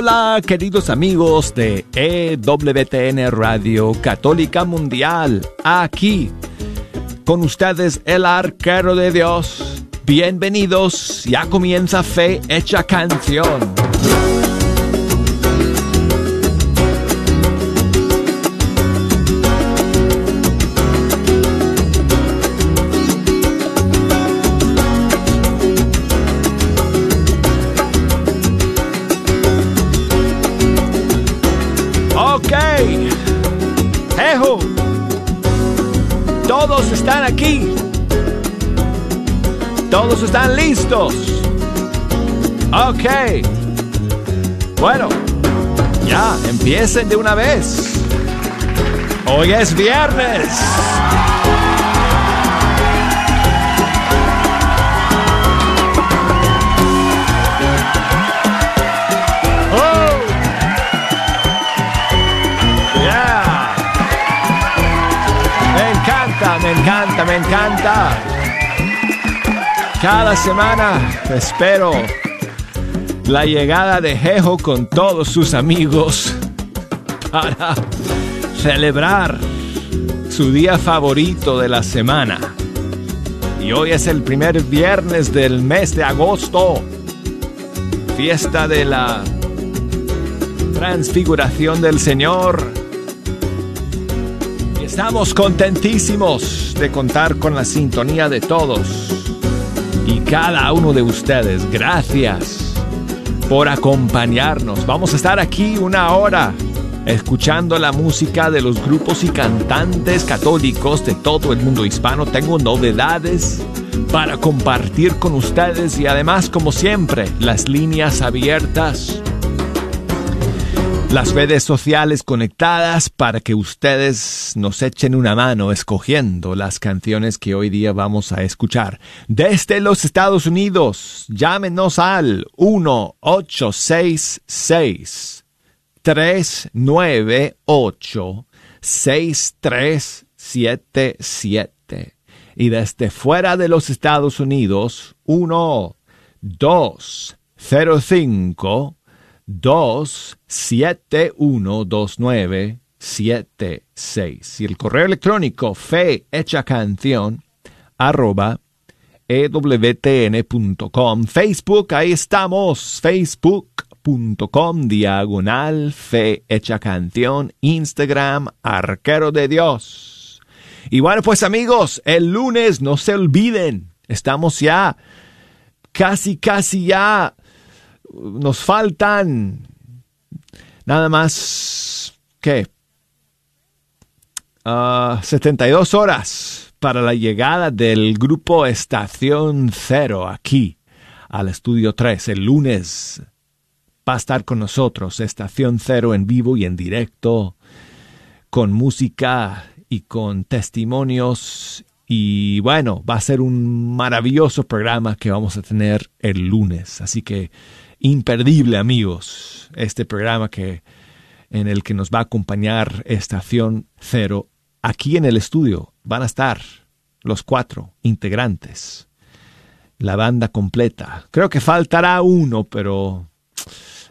Hola queridos amigos de EWTN Radio Católica Mundial, aquí con ustedes el arquero de Dios. Bienvenidos, ya comienza Fe Hecha Canción. Todos están listos. Ok. Bueno, ya, empiecen de una vez. Hoy es viernes. Encanta, me encanta. Cada semana espero la llegada de Jejo con todos sus amigos para celebrar su día favorito de la semana. Y hoy es el primer viernes del mes de agosto, fiesta de la transfiguración del Señor Estamos contentísimos de contar con la sintonía de todos y cada uno de ustedes. Gracias por acompañarnos. Vamos a estar aquí una hora escuchando la música de los grupos y cantantes católicos de todo el mundo hispano. Tengo novedades para compartir con ustedes y además, como siempre, las líneas abiertas las redes sociales conectadas para que ustedes nos echen una mano escogiendo las canciones que hoy día vamos a escuchar. Desde los Estados Unidos, llámenos al 1866 398 6377 y desde fuera de los Estados Unidos 1 205 2712976 y el correo electrónico fe hecha canción arroba ewtn.com Facebook, ahí estamos, facebook.com diagonal fe hecha canción, Instagram arquero de Dios. Y bueno, pues amigos, el lunes no se olviden, estamos ya casi, casi ya nos faltan nada más que 72 ah, horas para la llegada del grupo Estación Cero aquí al estudio 3. El lunes va a estar con nosotros Estación Cero en vivo y en directo con música y con testimonios y bueno, va a ser un maravilloso programa que vamos a tener el lunes. Así que imperdible, amigos, este programa que en el que nos va a acompañar Estación Cero. Aquí en el estudio van a estar los cuatro integrantes, la banda completa. Creo que faltará uno, pero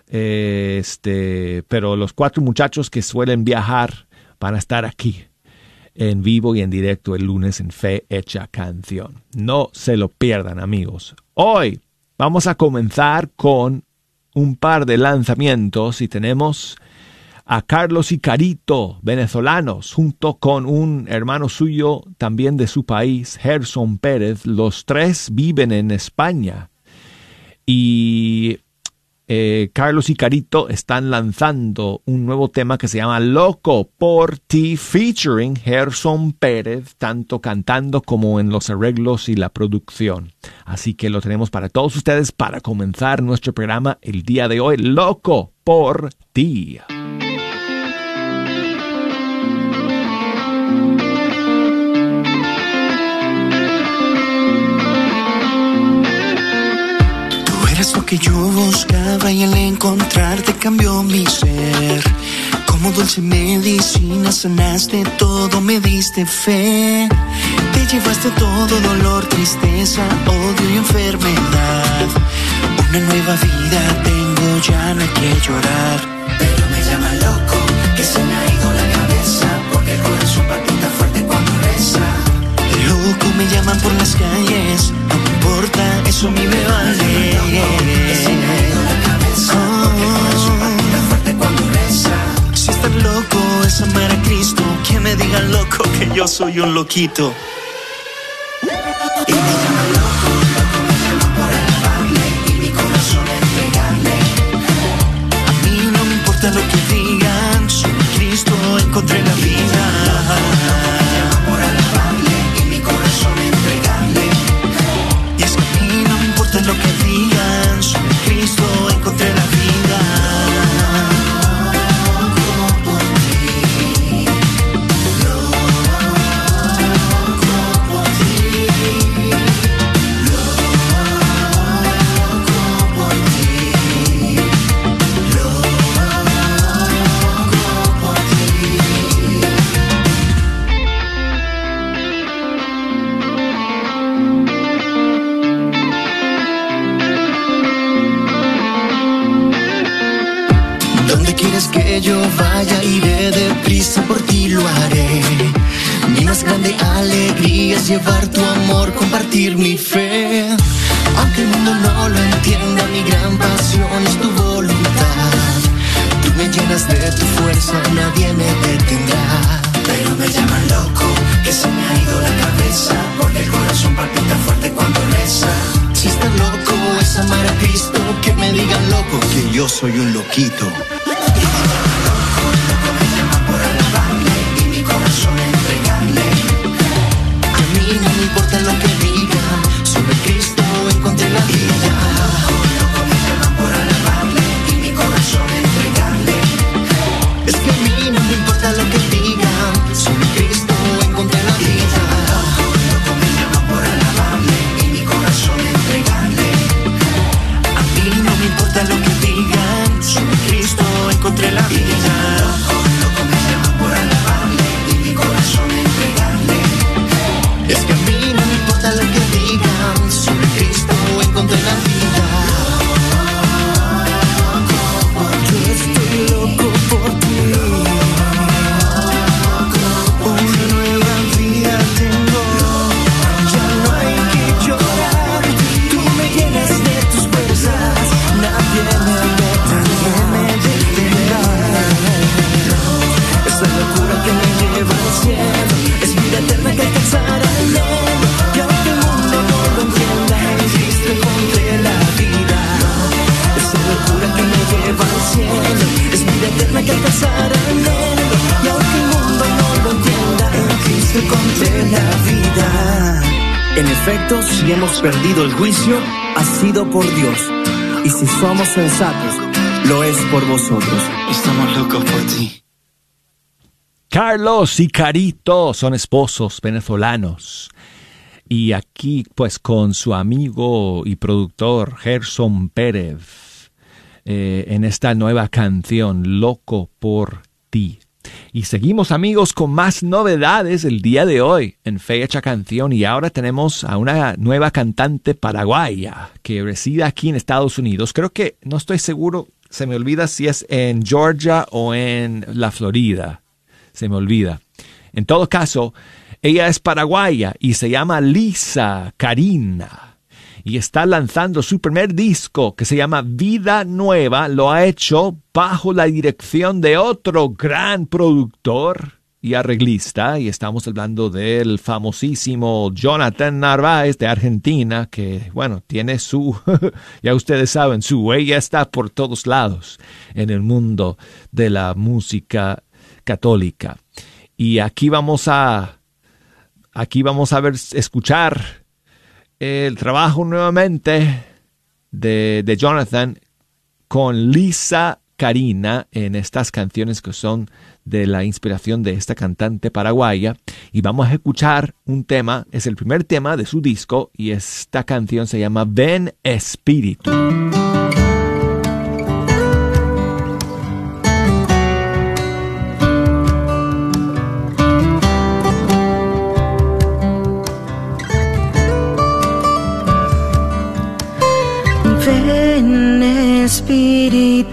este, pero los cuatro muchachos que suelen viajar van a estar aquí en vivo y en directo el lunes en Fe Hecha Canción. No se lo pierdan, amigos. Hoy Vamos a comenzar con un par de lanzamientos y tenemos a Carlos y Carito, venezolanos, junto con un hermano suyo también de su país, Gerson Pérez. Los tres viven en España. Y eh, Carlos y Carito están lanzando un nuevo tema que se llama Loco por ti, featuring Gerson Pérez, tanto cantando como en los arreglos y la producción. Así que lo tenemos para todos ustedes para comenzar nuestro programa el día de hoy, Loco por ti. Que yo buscaba y al encontrarte cambió mi ser. Como dulce medicina sanaste todo, me diste fe. Te llevaste todo dolor, tristeza, odio y enfermedad Una nueva vida tengo, ya no hay que llorar. Loco me llaman por las calles, no me importa, eso a mí me vale. Que me ha ido la corazón fuerte cuando reza. Si estar loco es amar a Cristo, que me digan loco que yo soy un loquito. Y me llaman Vida. Si hemos perdido el juicio, ha sido por Dios. Y si somos sensatos, lo es por vosotros. Estamos locos por ti. Carlos y Carito son esposos venezolanos. Y aquí, pues, con su amigo y productor Gerson Pérez, eh, en esta nueva canción, Loco por ti. Y seguimos, amigos, con más novedades el día de hoy en Fecha Canción. Y ahora tenemos a una nueva cantante paraguaya que reside aquí en Estados Unidos. Creo que, no estoy seguro, se me olvida si es en Georgia o en la Florida se me olvida. En todo caso, ella es paraguaya y se llama Lisa Karina. Y está lanzando su primer disco que se llama Vida Nueva. Lo ha hecho bajo la dirección de otro gran productor y arreglista. Y estamos hablando del famosísimo Jonathan Narváez de Argentina, que, bueno, tiene su, ya ustedes saben, su huella está por todos lados en el mundo de la música católica. Y aquí vamos a aquí vamos a ver escuchar el trabajo nuevamente de, de Jonathan con Lisa Karina en estas canciones que son de la inspiración de esta cantante paraguaya y vamos a escuchar un tema, es el primer tema de su disco y esta canción se llama Ven Espíritu.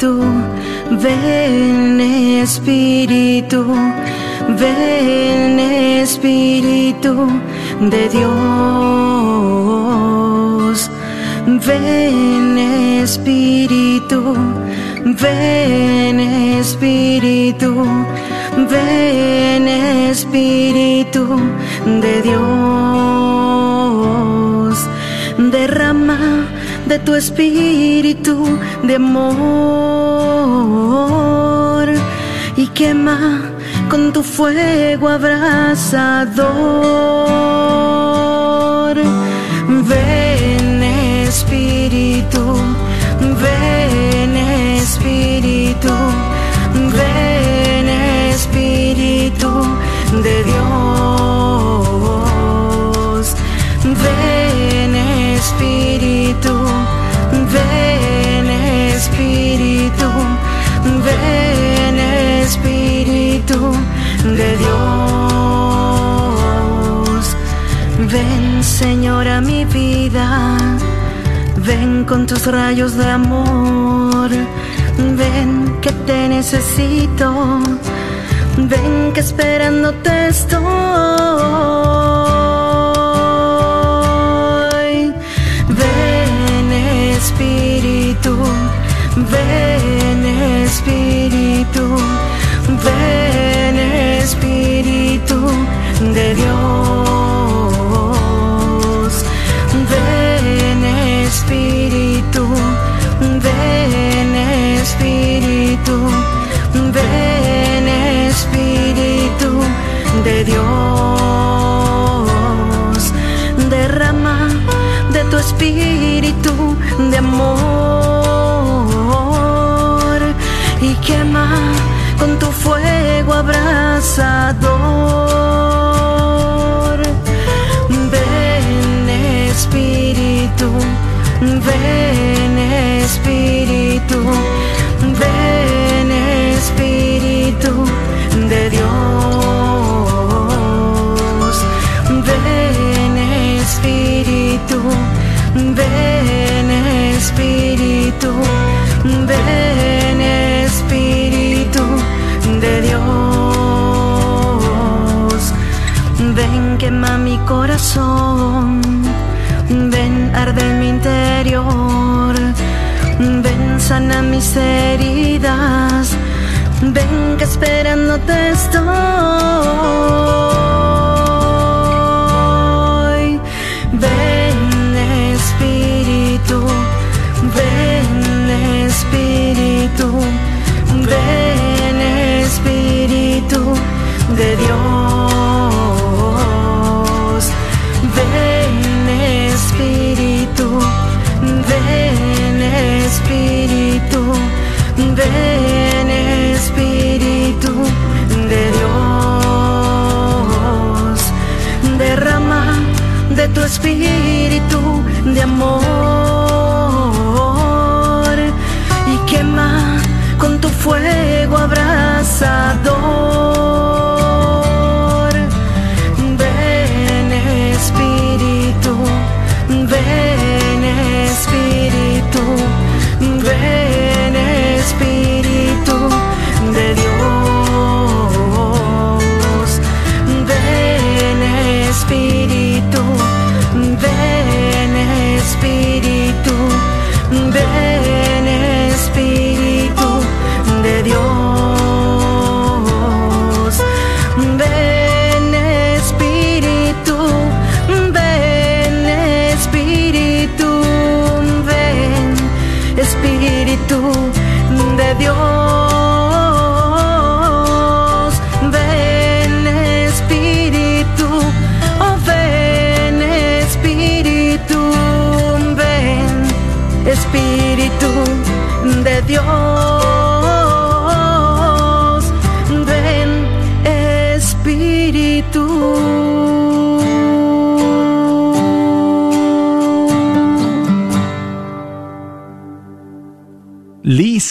Ven Espíritu, ven Espíritu de Dios. Ven Espíritu, ven Espíritu, ven Espíritu de Dios. Derrama de tu espíritu de amor y quema con tu fuego abrasador. Ven Espíritu, ven Espíritu, ven Espíritu de Dios. De Dios. Ven Señor a mi vida, ven con tus rayos de amor, ven que te necesito, ven que esperándote estoy. Ven Espíritu, ven Espíritu, ven de Dios. Ven Espíritu, ven Espíritu, ven Espíritu de Dios. Derrama de tu espíritu de amor y quema con tu fuego abrasador. Ven Espíritu, ven Espíritu de Dios. Ven Espíritu, ven Espíritu, ven Espíritu de Dios. Ven quema mi corazón, ven sana mis heridas, ven que esperándote estoy. Ven Espíritu, ven Espíritu, ven Espíritu de Dios. De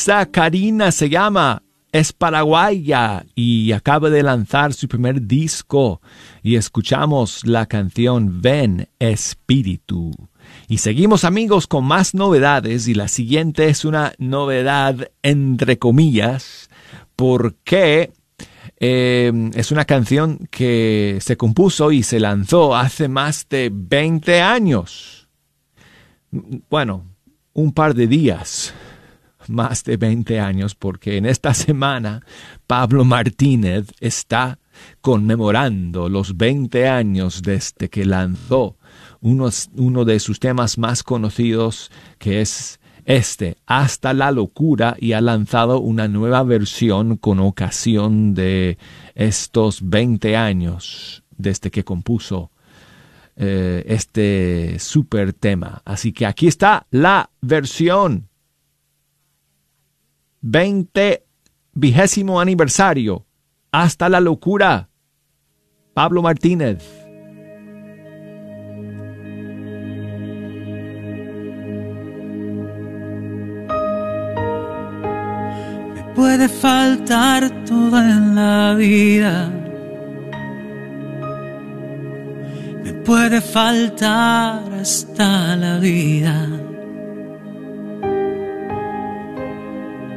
Lisa Karina se llama. es paraguaya y acaba de lanzar su primer disco y escuchamos la canción Ven Espíritu. Y seguimos amigos con más novedades y la siguiente es una novedad entre comillas porque eh, es una canción que se compuso y se lanzó hace más de 20 años. Bueno, un par de días, más de 20 años, porque en esta semana Pablo Martínez está conmemorando los 20 años desde que lanzó uno, de sus temas más conocidos, que es este, hasta la locura, y ha lanzado una nueva versión con ocasión de estos 20 años desde que compuso eh, este super tema. Así que aquí está la versión 20 vigésimo aniversario. Hasta la locura. Pablo Martínez. Me puede faltar todo en la vida. Me puede faltar hasta la vida.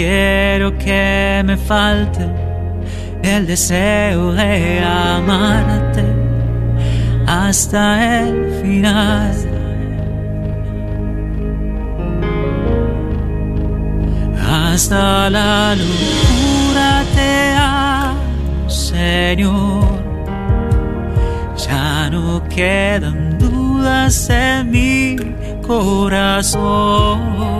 quiero que me falte el deseo de amarte hasta el final. Hasta la locura te amo, Señor. Ya no quedan dudas en mi corazón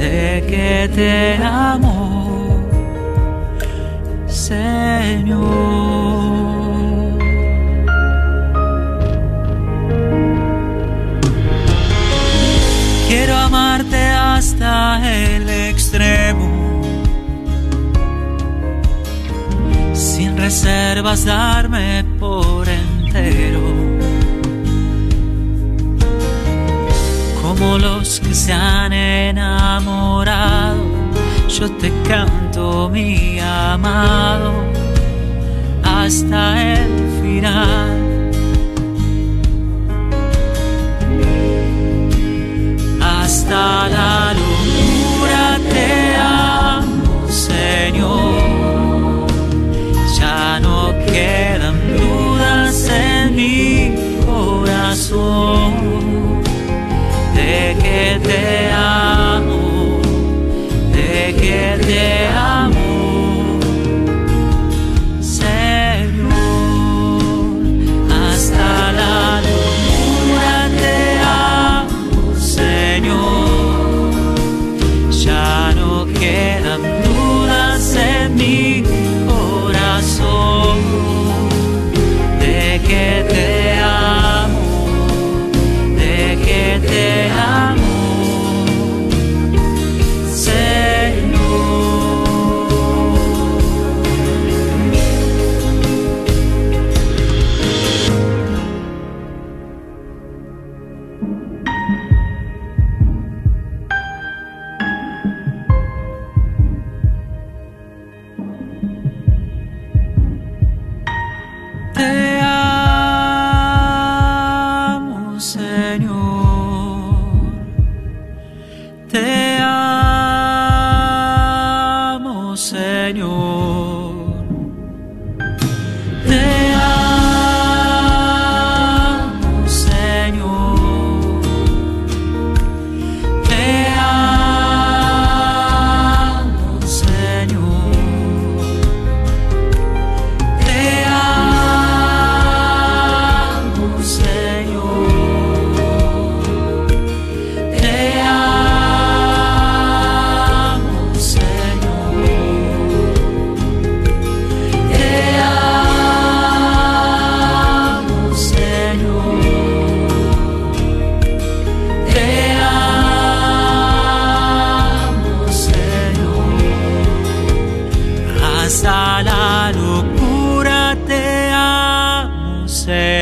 de que te amo, Señor. Quiero amarte hasta el extremo, sin reservas darme por entero como los que se han enamorado. Yo te canto, mi amado, hasta el final. Hasta la locura te amo, Señor. Ya no quedan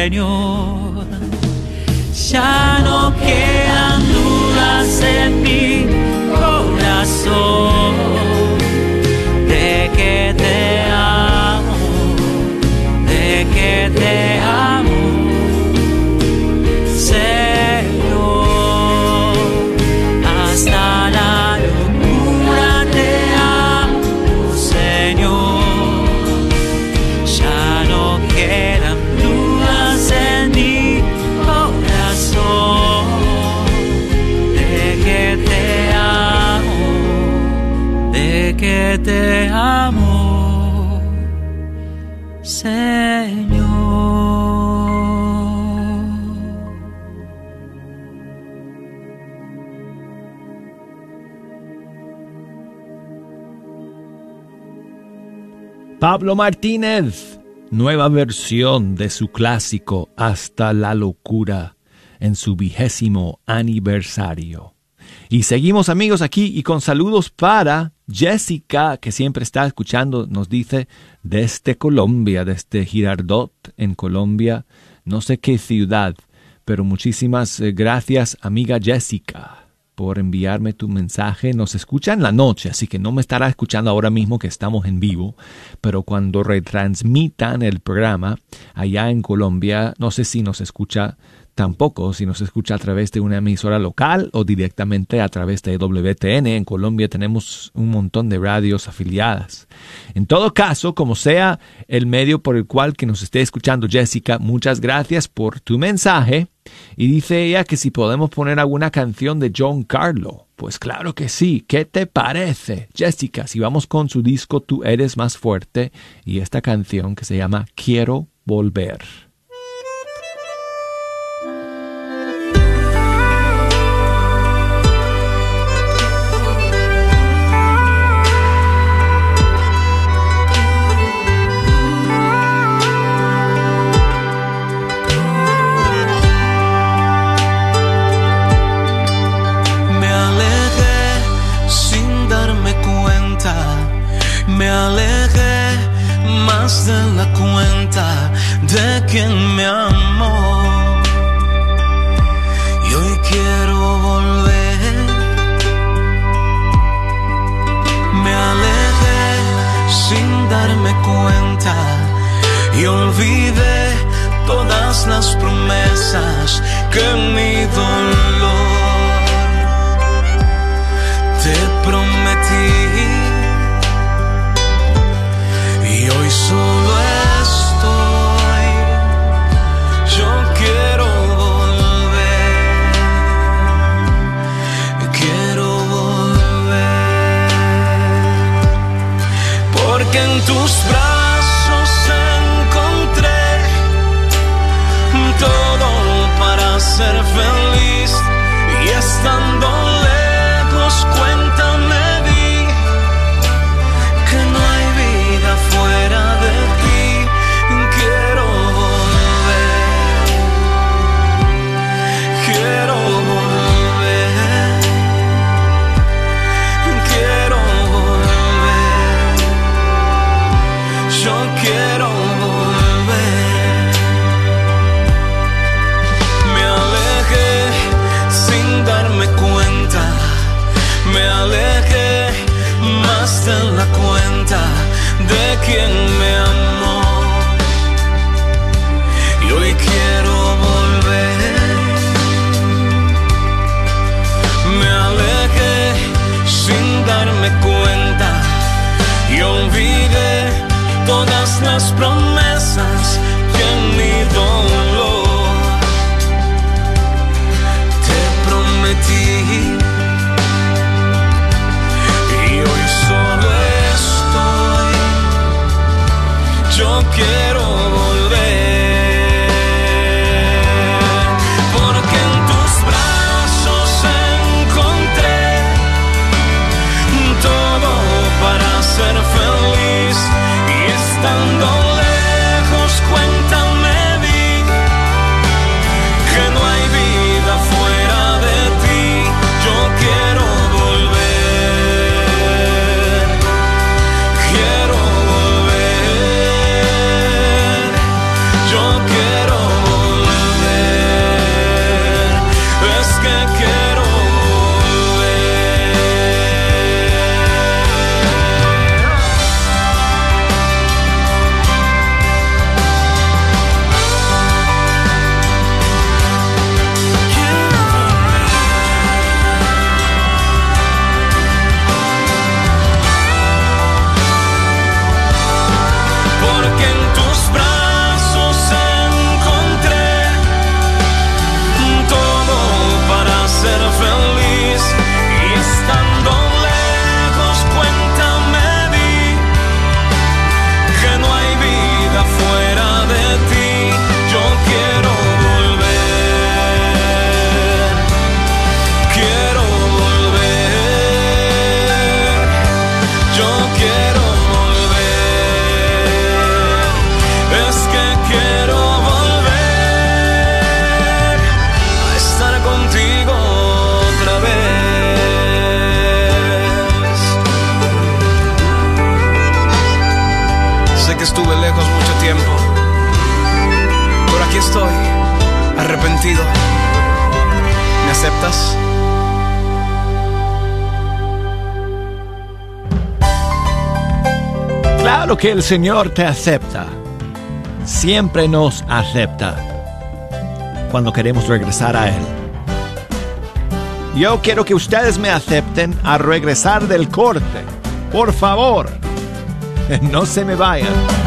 Señor. Ya Pablo Martínez, nueva versión de su clásico Hasta la locura en su vigésimo aniversario. Y seguimos amigos aquí y con saludos para Jessica, que siempre está escuchando, nos dice desde Colombia, desde Girardot en Colombia, no sé qué ciudad, pero muchísimas eh, gracias amiga Jessica por enviarme tu mensaje. Nos escucha en la noche, así que no me estará escuchando ahora mismo que estamos en vivo, pero cuando retransmitan el programa allá en Colombia, no sé si nos escucha tampoco, si nos escucha a través de una emisora local o directamente a través de WTN. En Colombia tenemos un montón de radios afiliadas. En todo caso, como sea el medio por el cual que nos esté escuchando Jessica, muchas gracias por tu mensaje. Y dice ella que si podemos poner alguna canción de John Carlo. Pues claro que sí. ¿Qué te parece, Jessica? Si vamos con su disco Tú eres más fuerte y esta canción que se llama Quiero volver. De la cuenta de quien me amó. Y hoy quiero volver. Me alejé sin darme cuenta y olvidé todas las promesas que mi dolor te prometí hoy solo estoy. Yo quiero volver, quiero volver, porque en tus brazos encontré todo para ser feliz. Y estando que el Señor te acepta. Siempre nos acepta cuando queremos regresar a Él. Yo quiero que ustedes me acepten a regresar del corte. Por favor, no se me vayan.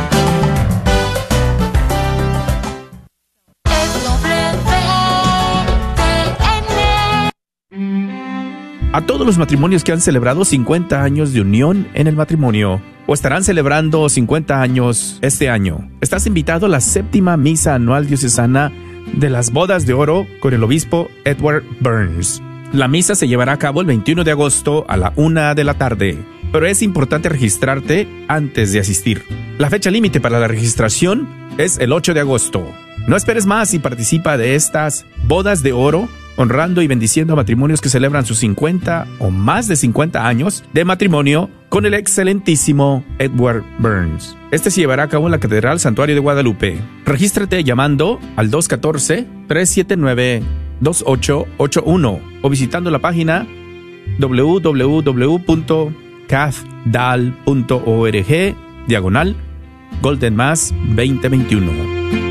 Todos los matrimonios que han celebrado 50 años de unión en el matrimonio o estarán celebrando 50 años este año, estás invitado a la séptima misa anual diocesana de las bodas de oro con el obispo Edward Burns. La misa se llevará a cabo el 21 de agosto a la una de la tarde, pero es importante registrarte antes de asistir. La fecha límite para la registración es el 8 de agosto. No esperes más y participa de estas bodas de oro honrando y bendiciendo a matrimonios que celebran sus 50 o más de 50 años de matrimonio con el excelentísimo Edward Burns. Este se llevará a cabo en la Catedral Santuario de Guadalupe. Regístrate llamando al 214-379-2881 o visitando la página www.cathdal.org diagonal Golden Mass 2021.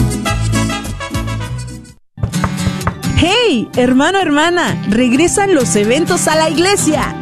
¡Hey, hermano, hermana! Regresan los eventos a la iglesia.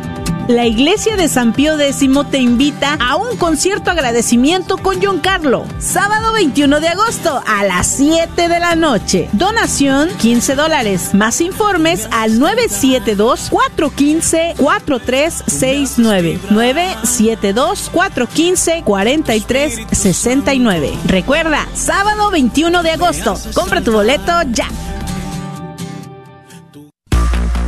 La iglesia de San Pío X te invita a un concierto agradecimiento con John Carlo. Sábado 21 de agosto a las 7 de la noche. Donación 15 dólares. Más informes al 972-415-4369. 972-415-4369. Recuerda, sábado 21 de agosto. Compra tu boleto ya.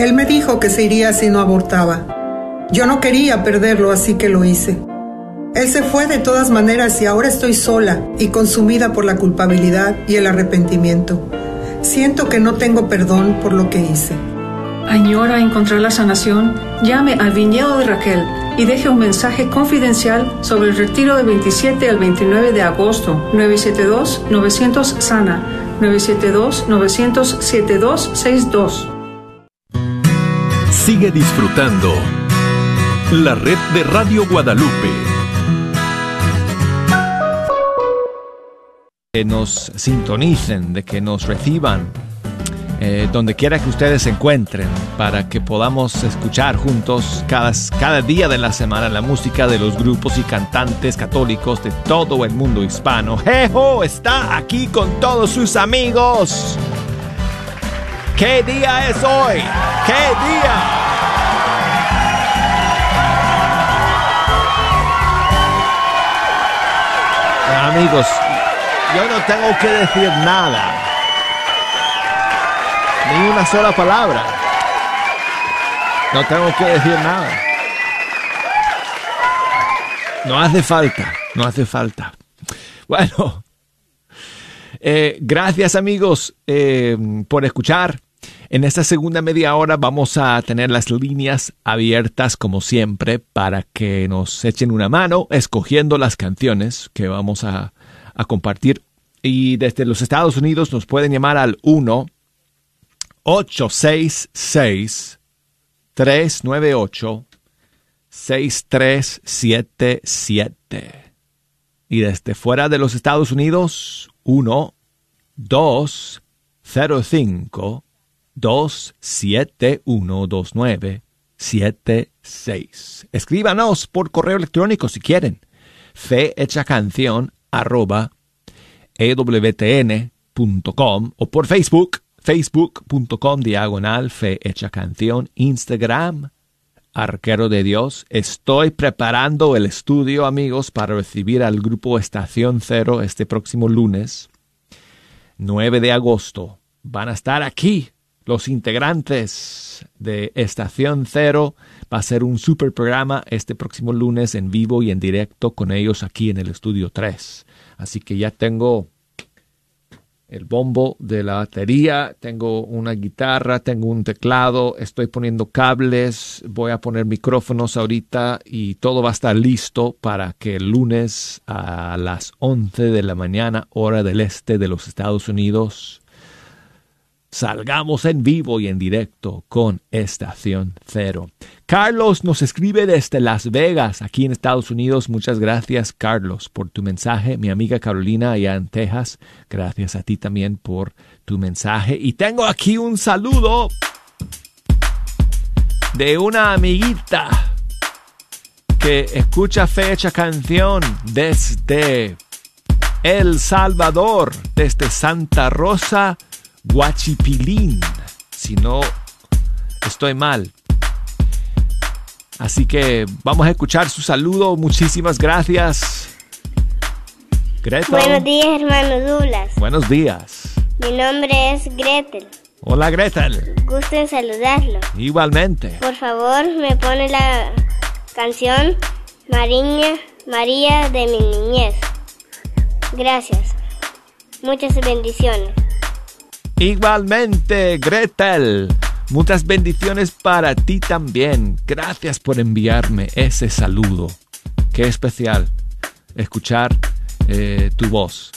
Él me dijo que se iría si no abortaba. Yo no quería perderlo, así que lo hice. Él se fue de todas maneras y ahora estoy sola y consumida por la culpabilidad y el arrepentimiento. Siento que no tengo perdón por lo que hice. Añora encontrar la sanación, llame al viñedo de Raquel y deje un mensaje confidencial sobre el retiro del 27 al 29 de agosto. 972-900 Sana. 972-900-7262. Sigue disfrutando la red de Radio Guadalupe. Que nos sintonicen, de que nos reciban eh, donde quiera que ustedes se encuentren, para que podamos escuchar juntos cada, cada día de la semana la música de los grupos y cantantes católicos de todo el mundo hispano. ¡Jejo! Está aquí con todos sus amigos. ¿Qué día es hoy? ¿Qué día? Amigos, yo no tengo que decir nada. Ni una sola palabra. No tengo que decir nada. No hace falta, no hace falta. Bueno, eh, gracias amigos eh, por escuchar. En esta segunda media hora vamos a tener las líneas abiertas como siempre para que nos echen una mano escogiendo las canciones que vamos a, compartir. Y desde los Estados Unidos nos pueden llamar al 1 866 398 6377 Y desde fuera de los Estados Unidos, 1 2 0 5 2 7 1 2 9 7 6. Escríbanos por correo electrónico si quieren. Fe canción arroba ewtn.com o por Facebook, facebook.com diagonal fe canción, Instagram, arquero de Dios. Estoy preparando el estudio, amigos, para recibir al grupo Estación Cero este próximo lunes, 9 de agosto. Van a estar aquí los integrantes de Estación Cero. Va a ser un super programa este próximo lunes en vivo y en directo con ellos aquí en el estudio 3. Así que ya tengo el bombo de la batería, tengo una guitarra, tengo un teclado, estoy poniendo cables, voy a poner micrófonos ahorita y todo va a estar listo para que el lunes a las 11 de la mañana, hora del este de los Estados Unidos, salgamos en vivo y en directo con Estación Cero. Carlos nos escribe desde Las Vegas, aquí en Estados Unidos. Muchas gracias, Carlos, por tu mensaje. Mi amiga Carolina, allá en Texas, gracias a ti también por tu mensaje. Y tengo aquí un saludo de una amiguita que escucha fecha canción desde El Salvador, desde Santa Rosa, Guachipilín, si no estoy mal. Así que vamos a escuchar su saludo. Muchísimas gracias. Gretel. Buenos días, hermano Douglas. Buenos días. Mi nombre es Gretel. Hola, Gretel. Gusto en saludarlo. Igualmente. Por favor, me pone la canción Mariña, María de mi niñez. Gracias. Muchas bendiciones. Igualmente, Gretel. Muchas bendiciones para ti también. Gracias por enviarme ese saludo. Qué especial escuchar eh, tu voz.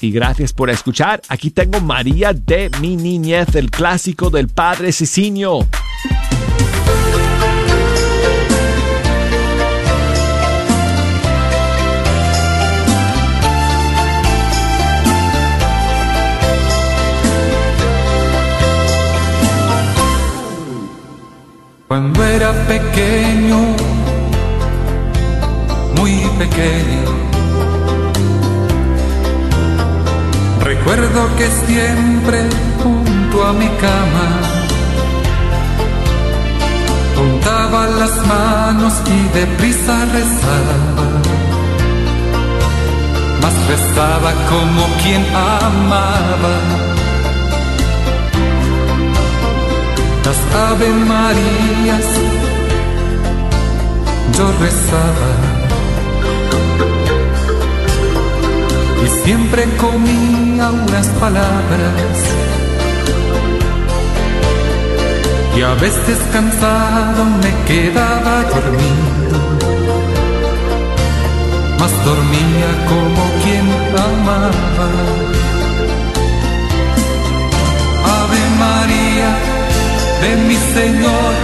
Y gracias por escuchar. Aquí tengo María de mi niñez, el clásico del padre Cicinio. Cuando era pequeño, muy pequeño, recuerdo que siempre junto a mi cama juntaba las manos y deprisa rezaba, mas rezaba como quien amaba las Ave Marías yo rezaba. Y siempre comía unas palabras. Y a veces cansado me quedaba dormido, mas dormía como quien amaba. Mi Señor.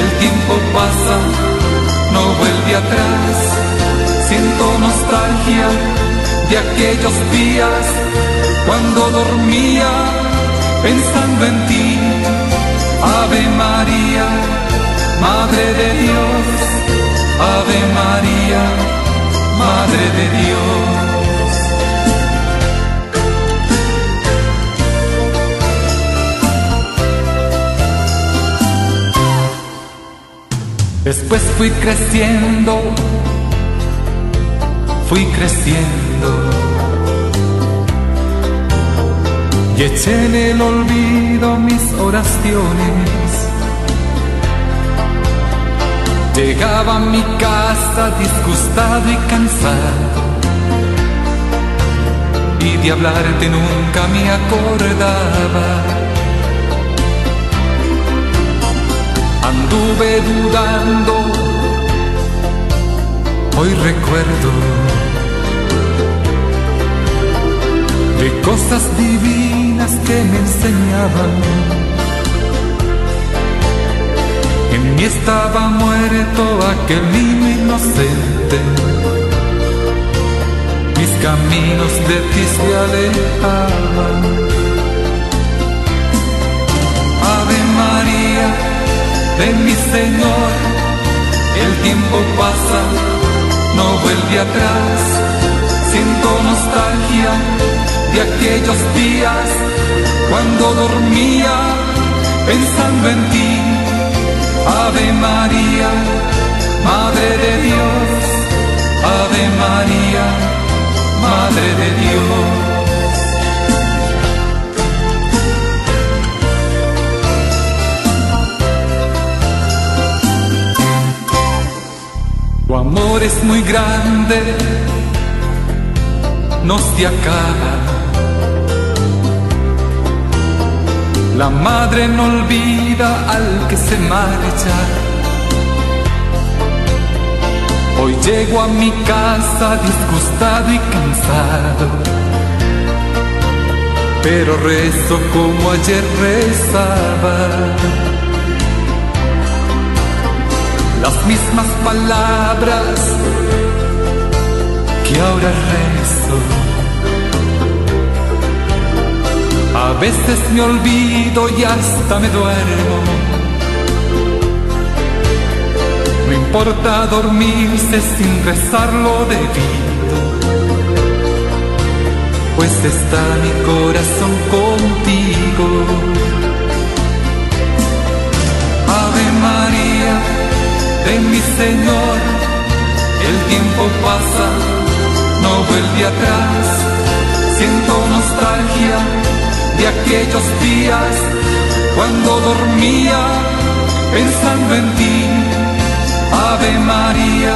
El tiempo pasa, no vuelve atrás. Siento nostalgia de aquellos días cuando dormía pensando en ti. Ave María, Madre de Dios. Ave María, Madre de Dios. Después fui creciendo, fui creciendo. Y eché en el olvido mis oraciones. Llegaba a mi casa disgustado y cansado. Y de hablarte nunca me acordaba anduve dudando, hoy recuerdo de cosas divinas que me enseñaban. En mí estaba muerto aquel niño inocente caminos de ti se alejaban. Ave María, de mi Señor, el tiempo pasa, no vuelve atrás. Siento nostalgia de aquellos días cuando dormía pensando en ti. Ave María, Madre de Dios, Ave María, Madre de Dios. Tu amor es muy grande, no se acaba. La madre no olvida al que se marcha. Hoy llego a mi casa disgustado y cansado, pero rezo como ayer rezaba. Las mismas palabras que ahora rezo. A veces me olvido y hasta me duermo. No importa dormirse sin rezar lo debido, pues está mi corazón contigo. De mi Señor, el tiempo pasa, no vuelve atrás, siento nostalgia de aquellos días cuando dormía pensando en ti. Ave María,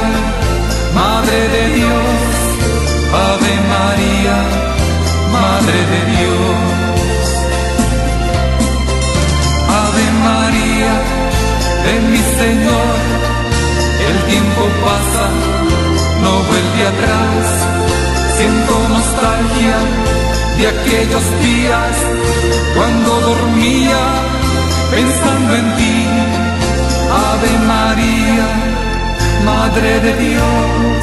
Madre de Dios, Ave María, Madre de Dios. Ave María, de mi Señor, el tiempo pasa, no vuelve atrás, siento nostalgia de aquellos días cuando dormía pensando en ti. Ave María, Madre de Dios,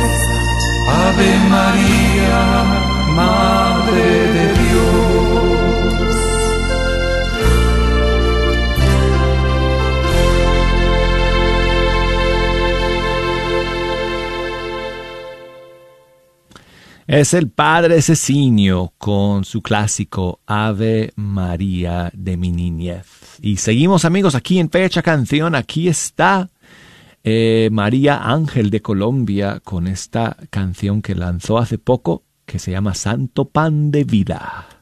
Ave María, Madre de Dios. Es el padre Cecinio con su clásico Ave María de mi niñez. Y seguimos amigos aquí en Fecha Canción. Aquí está eh, María Ángel de Colombia con esta canción que lanzó hace poco que se llama Santo Pan de Vida.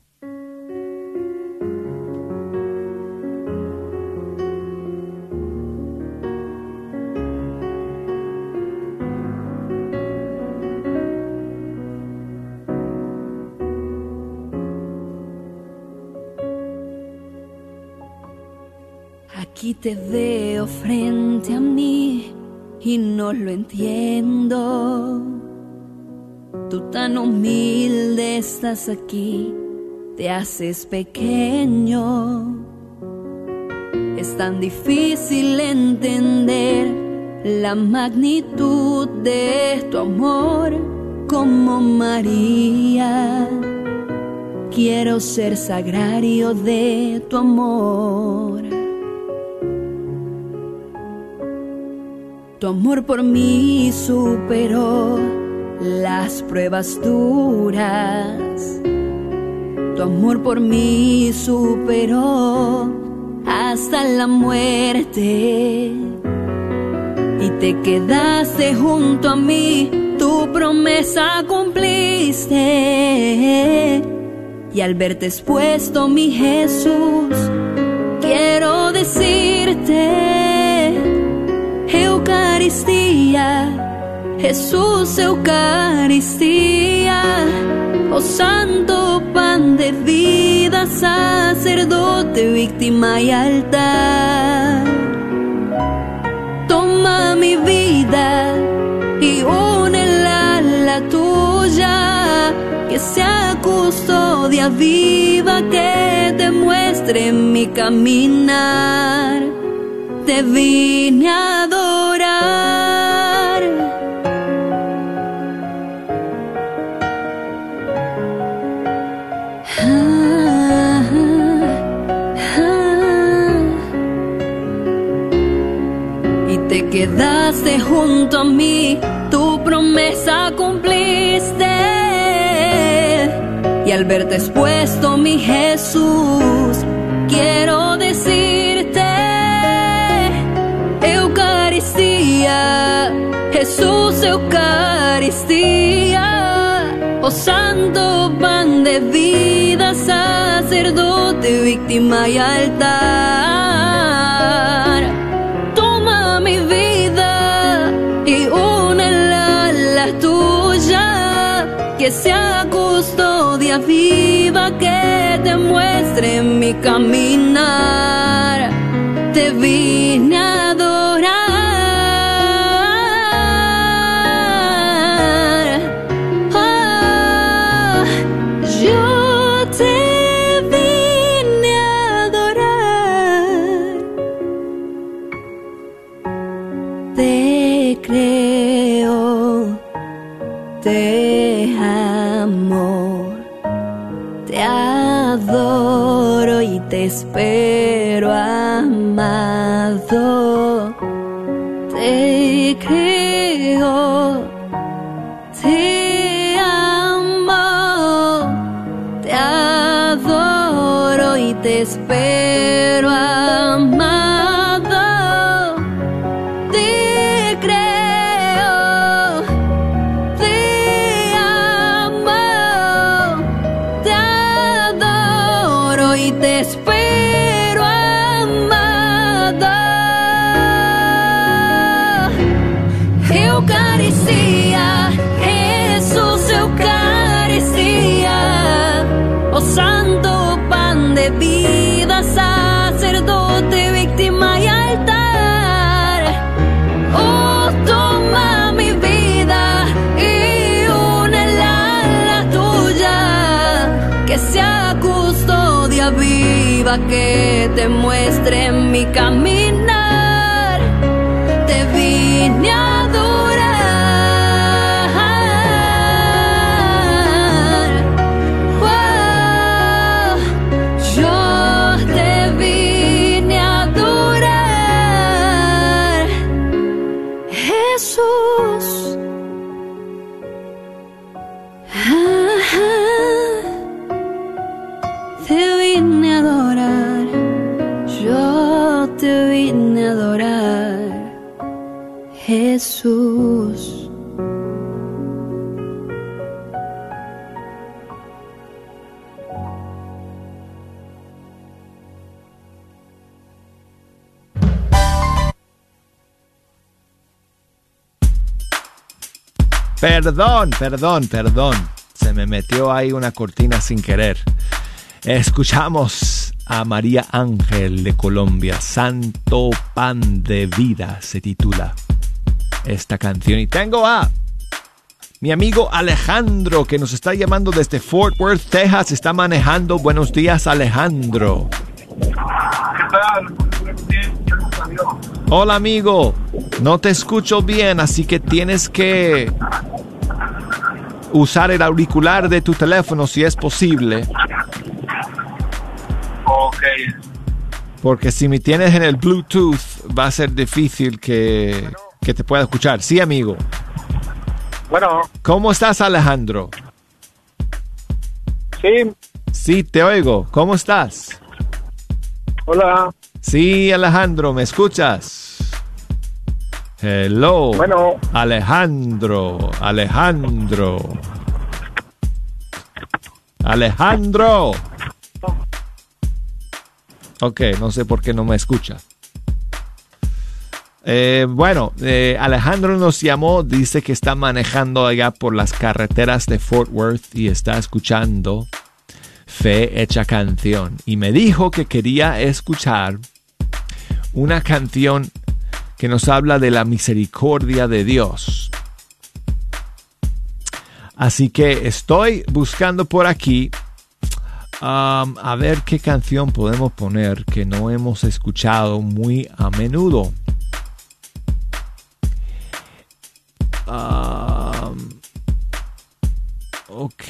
Aquí te veo frente a mí y no lo entiendo. Tú tan humilde estás aquí, te haces pequeño. Es tan difícil entender la magnitud de tu amor como María. Quiero ser sagrario de tu amor. Tu amor por mí superó las pruebas duras. Tu amor por mí superó hasta la muerte. Y te quedaste junto a mí, tu promesa cumpliste. Y al verte expuesto, mi Jesús, quiero decirte, Eucaristía, Jesús Eucaristía, oh santo pan de vida, sacerdote, víctima y altar. Toma mi vida y únela a la tuya, que sea custodia viva que te muestre mi caminar te vine a adorar. Y te quedaste junto a mí, tu promesa cumpliste. Y al verte expuesto, mi Jesús, quiero Jesús, Eucaristía, oh santo pan de vida, sacerdote, víctima y altar. Toma mi vida y únela a la tuya, que sea custodia viva que te muestre mi caminar. Te vine a te amo, te adoro y te espero muestre mi Perdón, perdón, perdón. Se me metió ahí una cortina sin querer. Escuchamos a María Ángel de Colombia. Santo Pan de Vida se titula esta canción. Y tengo a mi amigo Alejandro que nos está llamando desde Fort Worth, Texas. Está manejando. Buenos días, Alejandro. Hola amigo, no te escucho bien, así que tienes que usar el auricular de tu teléfono si es posible. Ok. Porque si me tienes en el Bluetooth va a ser difícil que, que te pueda escuchar. Sí, amigo. Bueno, ¿Cómo estás, Alejandro? sí, Sí, te oigo. ¿Cómo estás? hola. Sí, Alejandro, ¿me escuchas? Hello. Bueno. Alejandro, Alejandro. Alejandro. Ok, no sé por qué no me escucha. Eh, bueno, eh, Alejandro nos llamó, dice que está manejando allá por las carreteras de Fort Worth y está escuchando Fe Hecha Canción. Y me dijo que quería escuchar una canción que nos habla de la misericordia de Dios. Así que estoy buscando por aquí um, a ver qué canción podemos poner que no hemos escuchado muy a menudo. Um, ok,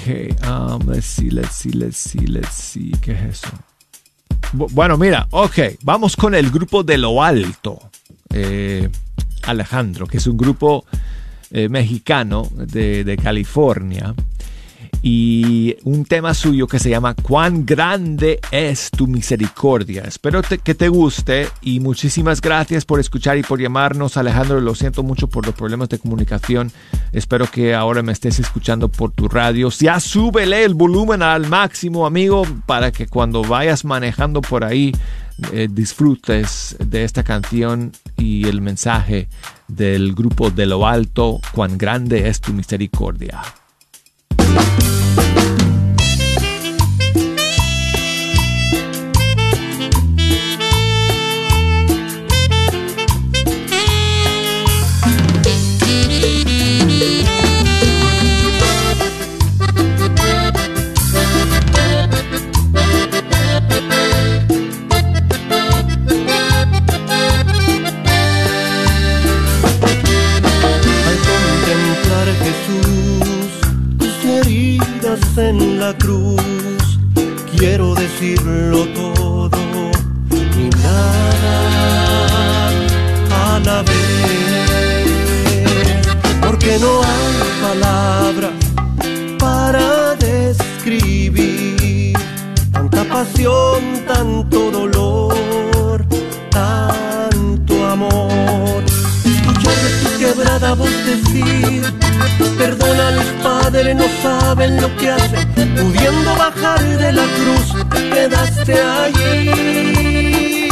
um, let's see, let's see, let's see, let's see. ¿Qué es eso? Bu- Bueno, mira, ok, vamos con el grupo de lo alto. Eh, Alejandro, que es un grupo eh, mexicano de, California y un tema suyo que se llama Cuán grande es tu misericordia. Espero que te guste y muchísimas gracias por escuchar y por llamarnos. Alejandro, lo siento mucho por los problemas de comunicación. Espero que ahora me estés escuchando por tu radio. Ya súbele el volumen al máximo, amigo, para que cuando vayas manejando por ahí eh, disfrutes de esta canción y el mensaje del grupo de lo alto, cuán grande es tu misericordia. En la cruz, quiero decirlo todo. Y nada a la vez, porque no hay palabras para describir tanta pasión, tanto dolor, tanto amor. Escuchar de tu quebrada voz decir Perdónales No saben lo que hacen Pudiendo bajar de la cruz, te quedaste allí.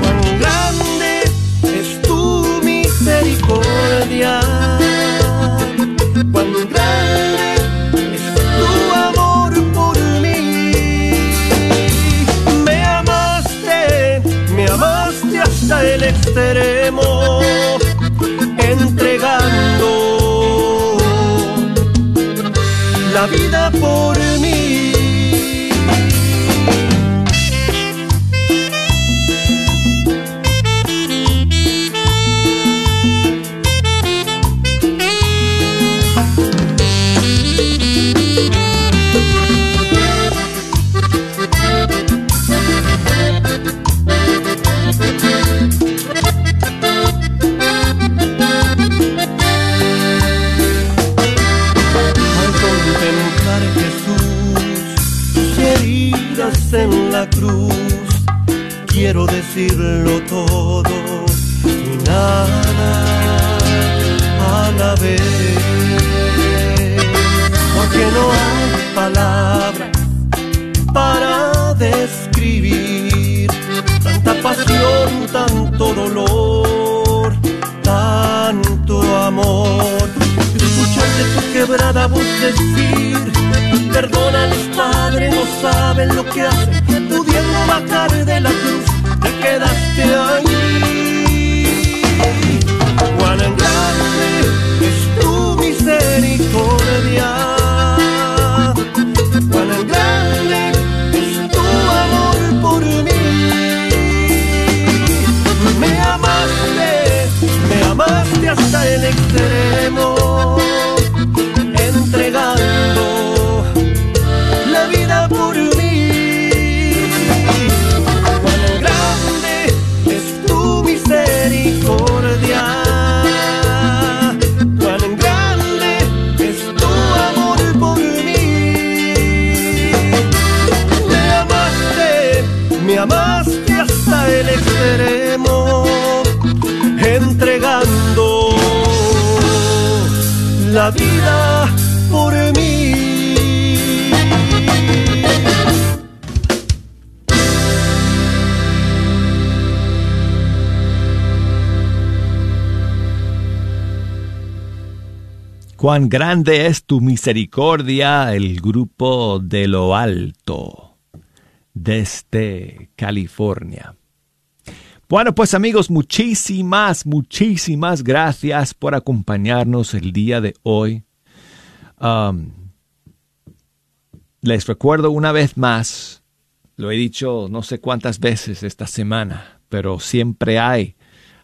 Cuán grande es tu misericordia. Cuán grande es tu amor por mí. Me amaste, me amaste hasta el extremo la vida por decirlo todo y nada a la vez, porque no hay palabras para describir tanta pasión, tanto dolor, tanto amor. Escuchar de tu quebrada voz decir, perdónales Padre, no saben lo que hacen, pudiendo bajar de la cruz, te quedaste Cuán grande es tu misericordia, el grupo de lo alto, desde California. Bueno, pues amigos, muchísimas, muchísimas gracias por acompañarnos el día de hoy. Um, les recuerdo una vez más, lo he dicho no sé cuántas veces esta semana, pero siempre hay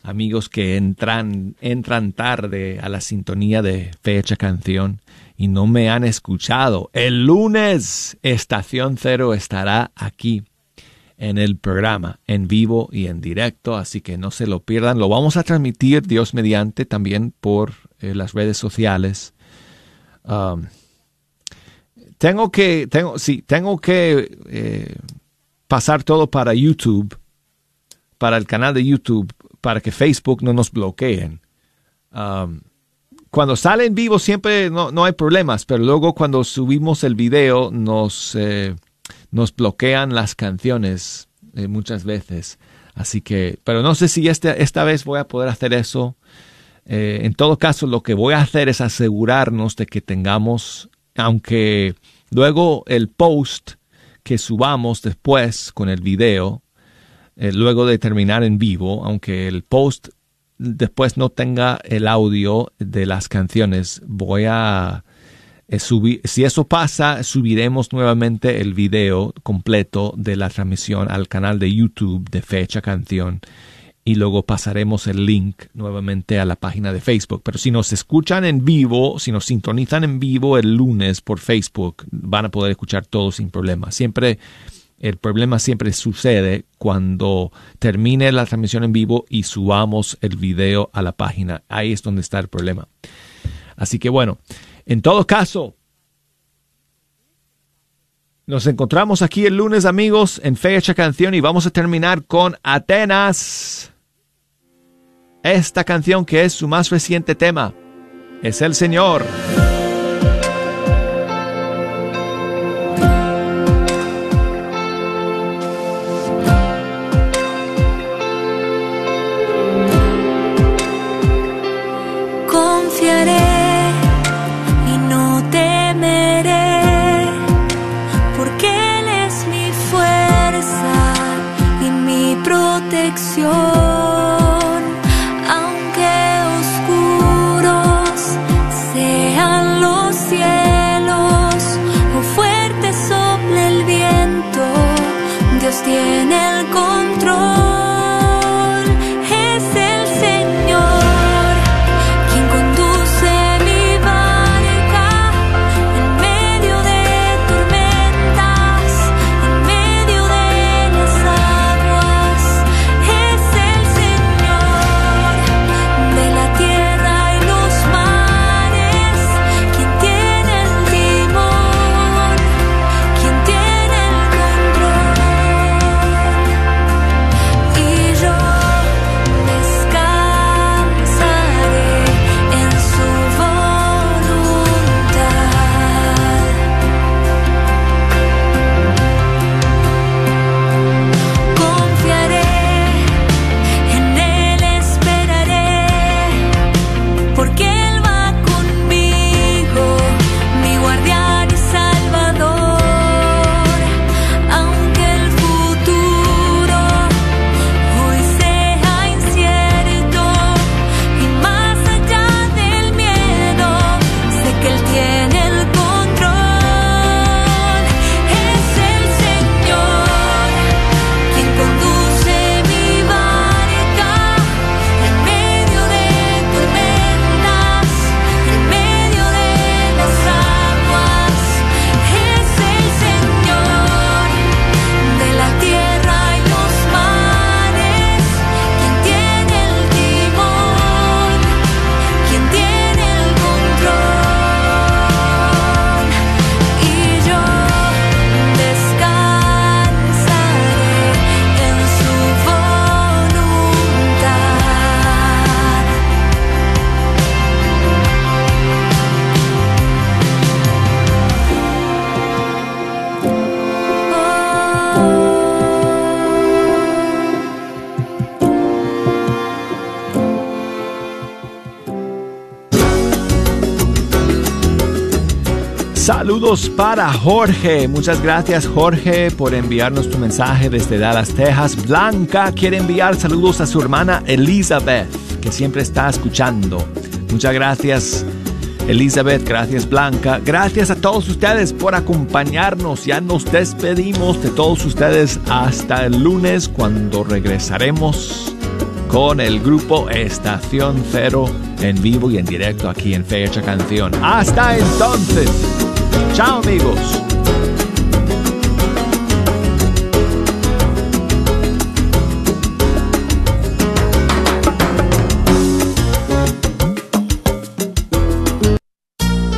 amigos que entran, entran tarde a la sintonía de fecha canción y no me han escuchado. El lunes Estación Cero estará aquí en el programa, en vivo y en directo, así que no se lo pierdan. Lo vamos a transmitir, Dios mediante, también por eh, las redes sociales. Um, tengo que, tengo, sí, tengo que eh, pasar todo para YouTube, para el canal de YouTube, para que Facebook no nos bloqueen. Um, cuando sale en vivo siempre no, no, hay problemas, pero luego cuando subimos el video nos, eh, nos bloquean las canciones eh, muchas veces. Así que, pero no sé si este, esta vez voy a poder hacer eso. Eh, en todo caso, lo que voy a hacer es asegurarnos de que tengamos, aunque luego el post que subamos después con el video, luego de terminar en vivo, aunque el post después no tenga el audio de las canciones, voy a eh, subir, si eso pasa, subiremos nuevamente el video completo de la transmisión al canal de YouTube de Fecha Canción y luego pasaremos el link nuevamente a la página de Facebook. Pero si nos escuchan en vivo, si nos sintonizan en vivo el lunes por Facebook, van a poder escuchar todo sin problema. Siempre el problema siempre sucede cuando termine la transmisión en vivo y subamos el video a la página. Ahí es donde está el problema. Así que bueno, en todo caso, nos encontramos aquí el lunes, amigos, en Fecha Canción y vamos a terminar con Atenas. Esta canción que es su más reciente tema es el Señor. Saludos para Jorge. Muchas gracias Jorge por enviarnos tu mensaje desde Dallas, Texas. Blanca quiere enviar saludos a su hermana Elizabeth, que siempre está escuchando. Muchas gracias Elizabeth, gracias Blanca. Gracias a todos ustedes por acompañarnos. Ya nos despedimos de todos ustedes hasta el lunes cuando regresaremos con el grupo Estación Cero en vivo y en directo aquí en Fecha Canción. Hasta entonces. Chao amigos.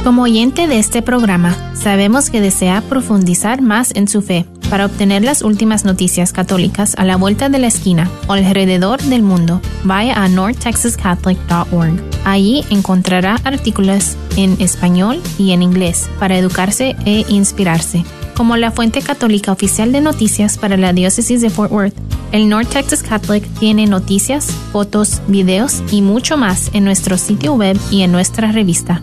Como oyente de este programa, sabemos que desea profundizar más en su fe para obtener las últimas noticias católicas a la vuelta de la esquina o alrededor del mundo, vaya a northtexascatholic.org. Allí encontrará artículos en español y en inglés para educarse e inspirarse. Como la fuente católica oficial de noticias para la diócesis de Fort Worth, el North Texas Catholic tiene noticias, fotos, videos y mucho más en nuestro sitio web y en nuestra revista.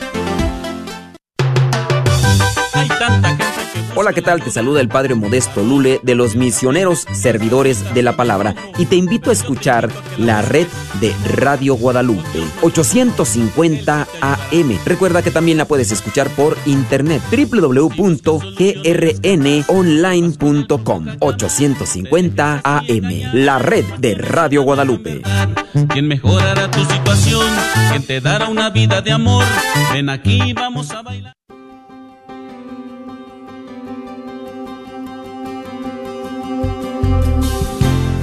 Hola, ¿qué tal? Te saluda el Padre Modesto Lule de los misioneros servidores de la palabra y te invito a escuchar la red de Radio Guadalupe 850 AM. Recuerda que también la puedes escuchar por internet www.grnonline.com 850 AM. La red de Radio Guadalupe. Mejorará tu situación, te dará una vida de amor. Ven aquí, vamos a bailar.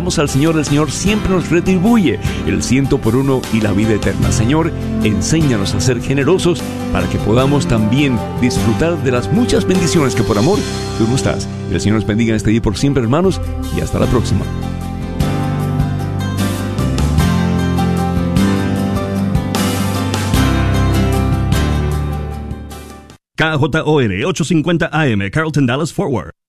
damos al Señor, el Señor siempre nos retribuye el ciento por uno y la vida eterna. Señor, enséñanos a ser generosos para que podamos también disfrutar de las muchas bendiciones que por amor tú nos das. El Señor nos bendiga en este día por siempre, hermanos, y hasta la próxima. KJOR 850 AM, Carlton Dallas Forward.